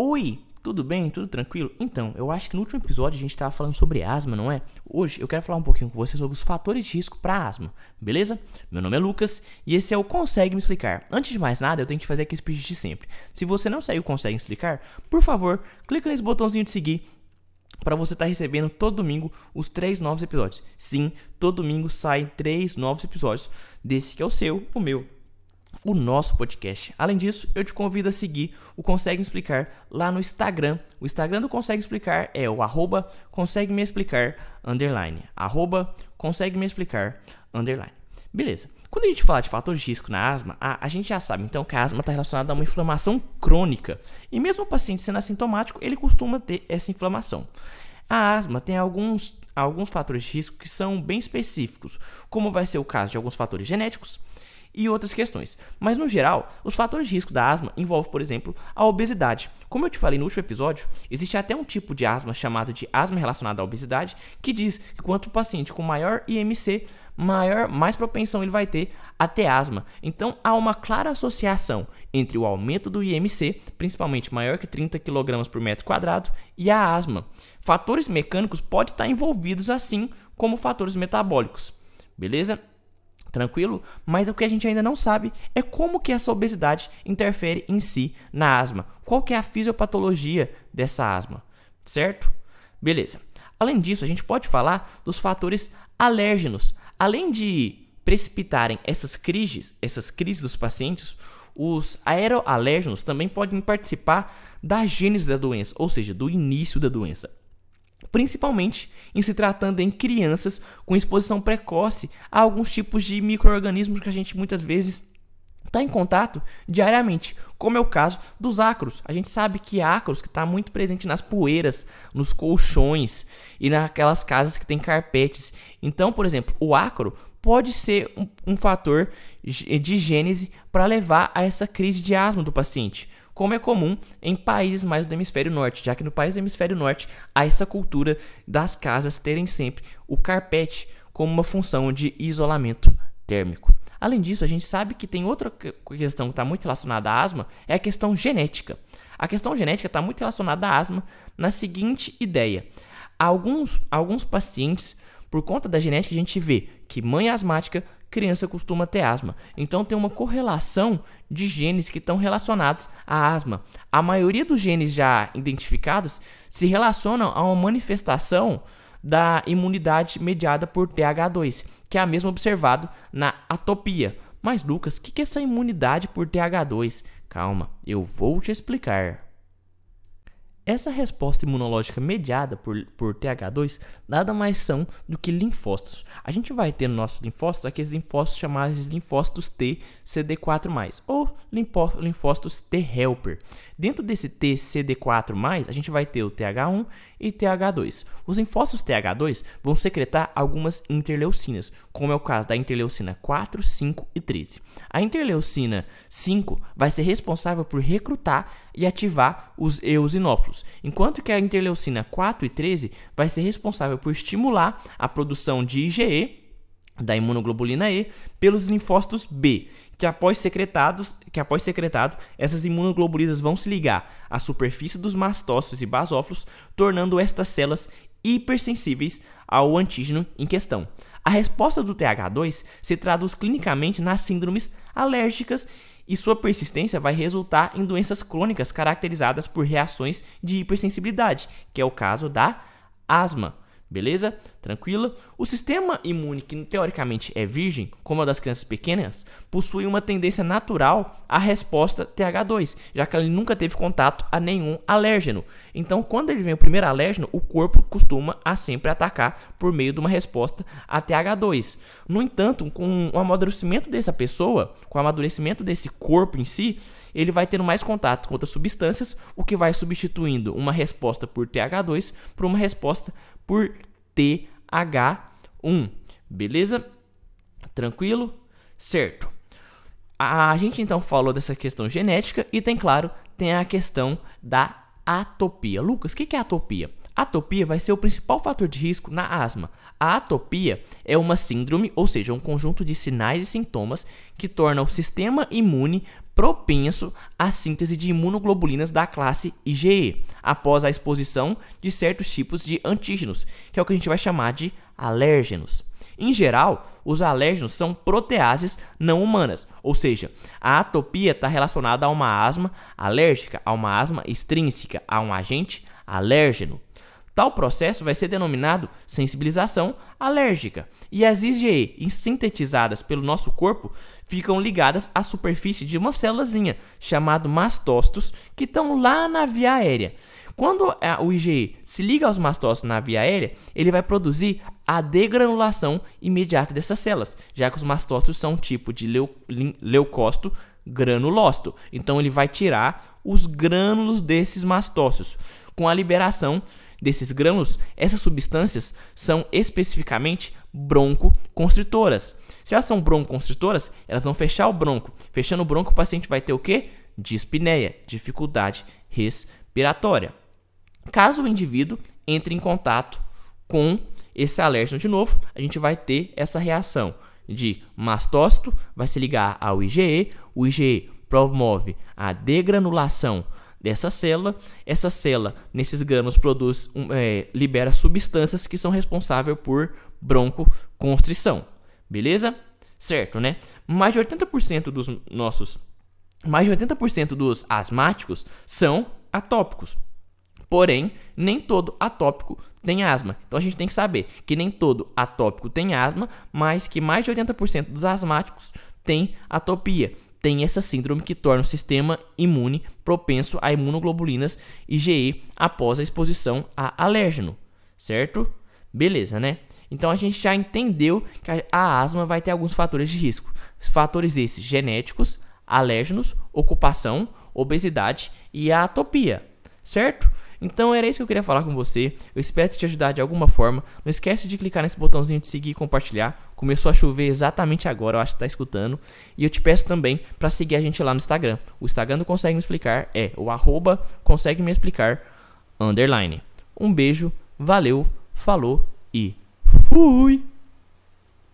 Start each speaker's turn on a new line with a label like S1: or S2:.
S1: Oi, tudo bem? Tudo tranquilo? Então, eu acho que no último episódio a gente estava falando sobre asma, não é? Hoje eu quero falar um pouquinho com você sobre os fatores de risco para asma, beleza? Meu nome é Lucas e esse é o Consegue Me Explicar. Antes de mais nada, eu tenho que fazer aquele pedido de sempre. Se você não saiu Consegue Me Explicar, por favor, clica nesse botãozinho de seguir para você estar tá recebendo todo domingo os três novos episódios. Sim, todo domingo saem três novos episódios desse que é o seu, o meu o nosso podcast. Além disso, eu te convido a seguir o Consegue Explicar lá no Instagram. O Instagram do Consegue Explicar é o arroba consegue me explicar underline. Arroba consegue me explicar underline. Beleza. Quando a gente fala de fatores de risco na asma, a, a gente já sabe então que a asma está relacionada a uma inflamação crônica. E mesmo o paciente sendo assintomático, ele costuma ter essa inflamação. A asma tem alguns, alguns fatores de risco que são bem específicos, como vai ser o caso de alguns fatores genéticos, e outras questões. Mas no geral, os fatores de risco da asma envolvem, por exemplo, a obesidade. Como eu te falei no último episódio, existe até um tipo de asma chamado de asma relacionada à obesidade, que diz que quanto o paciente com maior IMC, maior, mais propensão ele vai ter a ter asma. Então há uma clara associação entre o aumento do IMC, principalmente maior que 30 kg por metro quadrado, e a asma. Fatores mecânicos podem estar envolvidos assim como fatores metabólicos. Beleza? Tranquilo? Mas o que a gente ainda não sabe é como que essa obesidade interfere em si na asma. Qual que é a fisiopatologia dessa asma, certo? Beleza. Além disso, a gente pode falar dos fatores alérgenos. Além de precipitarem essas crises, essas crises dos pacientes, os aeroalérgenos também podem participar da gênese da doença, ou seja, do início da doença principalmente em se tratando em crianças com exposição precoce a alguns tipos de micro-organismos que a gente muitas vezes está em contato diariamente, como é o caso dos ácaros. A gente sabe que ácaros que está muito presente nas poeiras, nos colchões e naquelas casas que tem carpetes. Então, por exemplo, o ácaro pode ser um, um fator de gênese para levar a essa crise de asma do paciente como é comum em países mais do hemisfério norte, já que no país do hemisfério norte há essa cultura das casas terem sempre o carpete como uma função de isolamento térmico. Além disso, a gente sabe que tem outra questão que está muito relacionada à asma, é a questão genética. A questão genética está muito relacionada à asma na seguinte ideia: alguns, alguns pacientes, por conta da genética, a gente vê que mãe asmática criança costuma ter asma. Então tem uma correlação de genes que estão relacionados à asma. A maioria dos genes já identificados se relacionam a uma manifestação da imunidade mediada por TH2, que é a mesma observado na atopia. Mas Lucas, o que, que é essa imunidade por TH2? Calma, eu vou te explicar. Essa resposta imunológica mediada por, por TH2 nada mais são do que linfócitos. A gente vai ter no nosso linfócitos aqueles linfócitos chamados de linfócitos T CD4+, ou linfócitos T helper. Dentro desse T CD4+, a gente vai ter o TH1 e TH2. Os linfócitos TH2 vão secretar algumas interleucinas, como é o caso da interleucina 4, 5 e 13. A interleucina 5 vai ser responsável por recrutar e ativar os eosinófilos, enquanto que a interleucina 4 e 13 vai ser responsável por estimular a produção de IgE da imunoglobulina E pelos linfócitos B, que após secretados, que após secretado, essas imunoglobulinas vão se ligar à superfície dos mastócitos e basófilos, tornando estas células hipersensíveis ao antígeno em questão. A resposta do TH2 se traduz clinicamente nas síndromes alérgicas e sua persistência vai resultar em doenças crônicas caracterizadas por reações de hipersensibilidade, que é o caso da asma. Beleza? Tranquila? O sistema imune, que teoricamente é virgem, como a das crianças pequenas, possui uma tendência natural à resposta TH2, já que ele nunca teve contato a nenhum alérgeno. Então, quando ele vem o primeiro alérgeno, o corpo costuma a sempre atacar por meio de uma resposta a TH2. No entanto, com o amadurecimento dessa pessoa, com o amadurecimento desse corpo em si, ele vai tendo mais contato com outras substâncias, o que vai substituindo uma resposta por TH2 por uma resposta por TH1. Beleza? Tranquilo? Certo. A gente então falou dessa questão genética e tem, claro, tem a questão da atopia. Lucas, o que é atopia? Atopia vai ser o principal fator de risco na asma. A atopia é uma síndrome, ou seja, um conjunto de sinais e sintomas que torna o sistema imune propenso à síntese de imunoglobulinas da classe IgE, após a exposição de certos tipos de antígenos, que é o que a gente vai chamar de alérgenos. Em geral, os alérgenos são proteases não humanas, ou seja, a atopia está relacionada a uma asma alérgica, a uma asma extrínseca, a um agente alérgeno. Tal processo vai ser denominado sensibilização alérgica, e as IgE sintetizadas pelo nosso corpo ficam ligadas à superfície de uma célulazinha chamado mastócitos que estão lá na via aérea. Quando o IgE se liga aos mastócitos na via aérea, ele vai produzir a degranulação imediata dessas células, já que os mastócitos são um tipo de leu leucócito granulócito. Então ele vai tirar os grânulos desses mastócitos. Com a liberação desses grânulos, essas substâncias são especificamente broncoconstritoras. Se elas são broncoconstritoras, elas vão fechar o bronco. Fechando o bronco, o paciente vai ter o quê? Dispneia, dificuldade respiratória. Caso o indivíduo entre em contato com esse alérgeno de novo, a gente vai ter essa reação de mastócito, vai se ligar ao IgE, o IgE promove a degranulação dessa célula. Essa célula, nesses grãos, produz, é, libera substâncias que são responsáveis por broncoconstrição. Beleza? Certo, né? Mais de 80% dos nossos mais de 80% dos asmáticos são atópicos. Porém, nem todo atópico tem asma. Então a gente tem que saber que nem todo atópico tem asma, mas que mais de 80% dos asmáticos tem atopia tem essa síndrome que torna o sistema imune propenso a imunoglobulinas IgE após a exposição a alérgeno, certo? Beleza, né? Então a gente já entendeu que a asma vai ter alguns fatores de risco. Fatores esses genéticos, alérgenos, ocupação, obesidade e a atopia, certo? Então era isso que eu queria falar com você. Eu espero te ajudar de alguma forma. Não esquece de clicar nesse botãozinho de seguir e compartilhar. Começou a chover exatamente agora, eu acho que tá escutando. E eu te peço também para seguir a gente lá no Instagram. O Instagram do Consegue Me Explicar é o arroba Consegue Me Explicar underline. Um beijo, valeu, falou e fui!